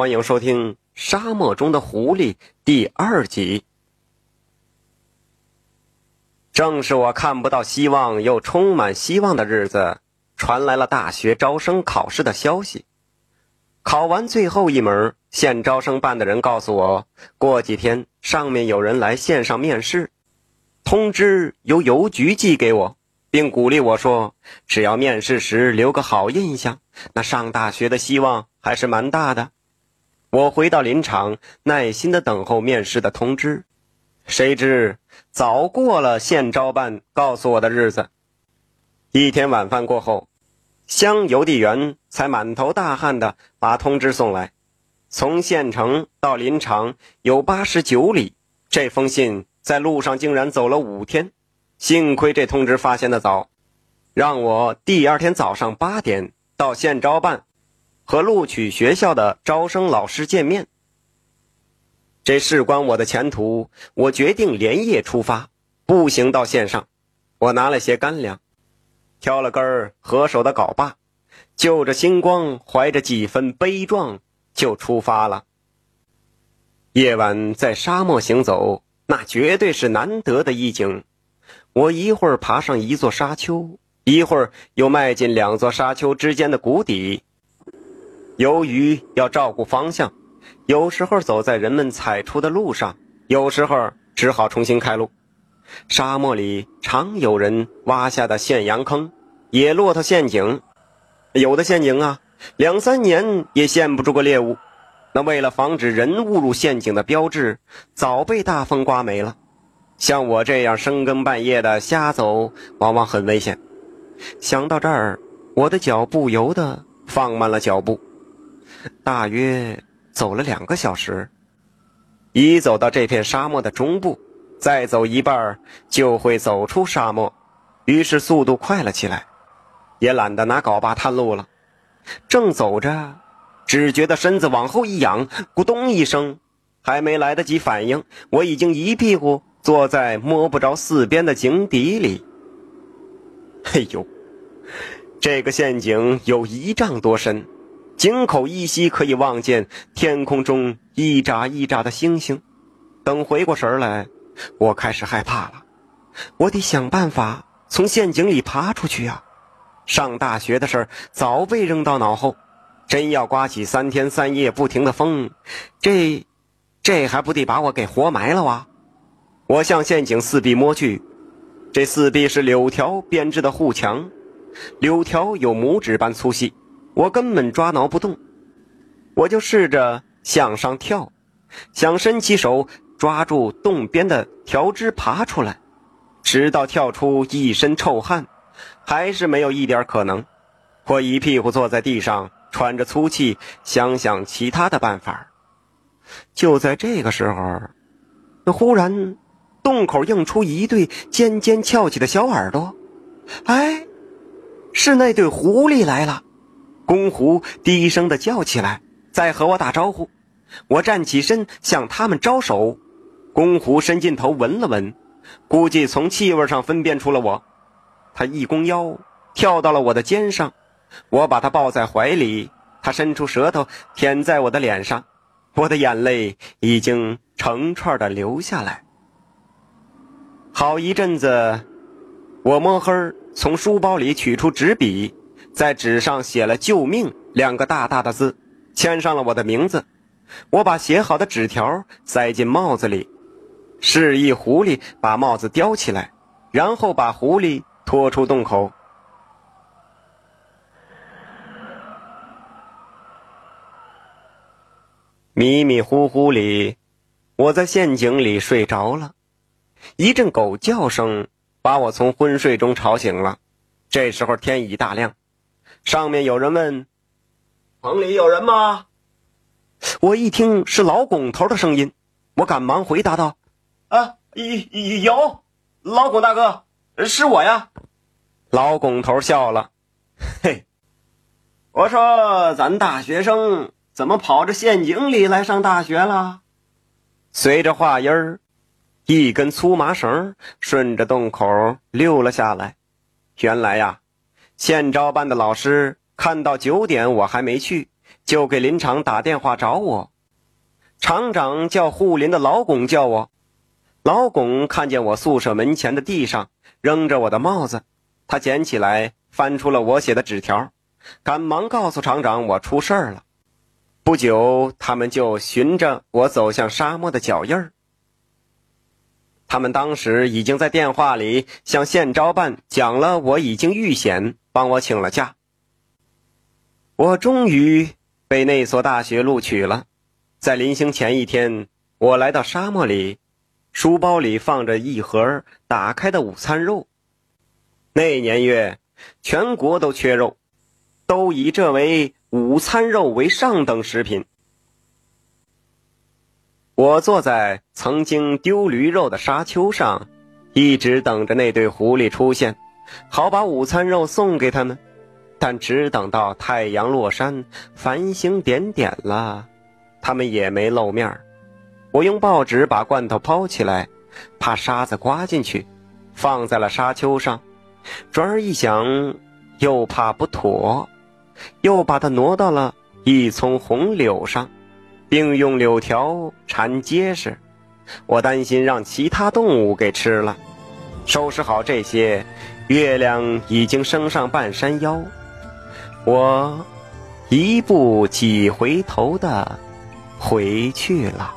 欢迎收听《沙漠中的狐狸》第二集。正是我看不到希望又充满希望的日子，传来了大学招生考试的消息。考完最后一门，县招生办的人告诉我，过几天上面有人来线上面试，通知由邮局寄给我。并鼓励我说：“只要面试时留个好印象，那上大学的希望还是蛮大的。”我回到林场，耐心的等候面试的通知。谁知早过了县招办告诉我的日子。一天晚饭过后，乡邮递员才满头大汗的把通知送来。从县城到林场有八十九里，这封信在路上竟然走了五天。幸亏这通知发现的早，让我第二天早上八点到县招办，和录取学校的招生老师见面。这事关我的前途，我决定连夜出发，步行到县上。我拿了些干粮，挑了根合手的镐把，就着星光，怀着几分悲壮，就出发了。夜晚在沙漠行走，那绝对是难得的意境。我一会儿爬上一座沙丘，一会儿又迈进两座沙丘之间的谷底。由于要照顾方向，有时候走在人们踩出的路上，有时候只好重新开路。沙漠里常有人挖下的陷羊坑、野骆驼陷阱，有的陷阱啊，两三年也陷不住个猎物。那为了防止人误入陷阱的标志，早被大风刮没了。像我这样深更半夜的瞎走，往往很危险。想到这儿，我的脚不由得放慢了脚步。大约走了两个小时，一走到这片沙漠的中部，再走一半就会走出沙漠，于是速度快了起来，也懒得拿镐把探路了。正走着，只觉得身子往后一仰，咕咚一声，还没来得及反应，我已经一屁股。坐在摸不着四边的井底里，嘿呦，这个陷阱有一丈多深，井口依稀可以望见天空中一眨一眨的星星。等回过神来，我开始害怕了。我得想办法从陷阱里爬出去呀！上大学的事早被扔到脑后，真要刮起三天三夜不停的风，这，这还不得把我给活埋了哇！我向陷阱四壁摸去，这四壁是柳条编织的护墙，柳条有拇指般粗细，我根本抓挠不动。我就试着向上跳，想伸起手抓住洞边的条枝爬出来，直到跳出一身臭汗，还是没有一点可能。我一屁股坐在地上，喘着粗气，想想其他的办法。就在这个时候，忽然。洞口映出一对尖尖翘起的小耳朵，哎，是那对狐狸来了。公狐低声的叫起来，在和我打招呼。我站起身向他们招手。公狐伸进头闻了闻，估计从气味上分辨出了我。他一弓腰，跳到了我的肩上。我把他抱在怀里，他伸出舌头舔在我的脸上。我的眼泪已经成串的流下来。好一阵子，我摸黑从书包里取出纸笔，在纸上写了“救命”两个大大的字，签上了我的名字。我把写好的纸条塞进帽子里，示意狐狸把帽子叼起来，然后把狐狸拖出洞口。迷迷糊糊里，我在陷阱里睡着了。一阵狗叫声把我从昏睡中吵醒了。这时候天已大亮，上面有人问：“棚里有人吗？”我一听是老巩头的声音，我赶忙回答道：“啊，有，老巩大哥，是我呀。”老巩头笑了：“ 嘿，我说咱大学生怎么跑这陷阱里来上大学了？”随着话音儿。一根粗麻绳顺着洞口溜了下来。原来呀，县招办的老师看到九点我还没去，就给林场打电话找我。厂长叫护林的老巩叫我。老巩看见我宿舍门前的地上扔着我的帽子，他捡起来翻出了我写的纸条，赶忙告诉厂长我出事了。不久，他们就循着我走向沙漠的脚印儿。他们当时已经在电话里向县招办讲了，我已经遇险，帮我请了假。我终于被那所大学录取了。在临行前一天，我来到沙漠里，书包里放着一盒打开的午餐肉。那年月，全国都缺肉，都以这为午餐肉为上等食品。我坐在曾经丢驴肉的沙丘上，一直等着那对狐狸出现，好把午餐肉送给他们。但只等到太阳落山，繁星点点了，他们也没露面。我用报纸把罐头包起来，怕沙子刮进去，放在了沙丘上。转而一想，又怕不妥，又把它挪到了一丛红柳上。并用柳条缠结实，我担心让其他动物给吃了。收拾好这些，月亮已经升上半山腰，我一步几回头的回去了。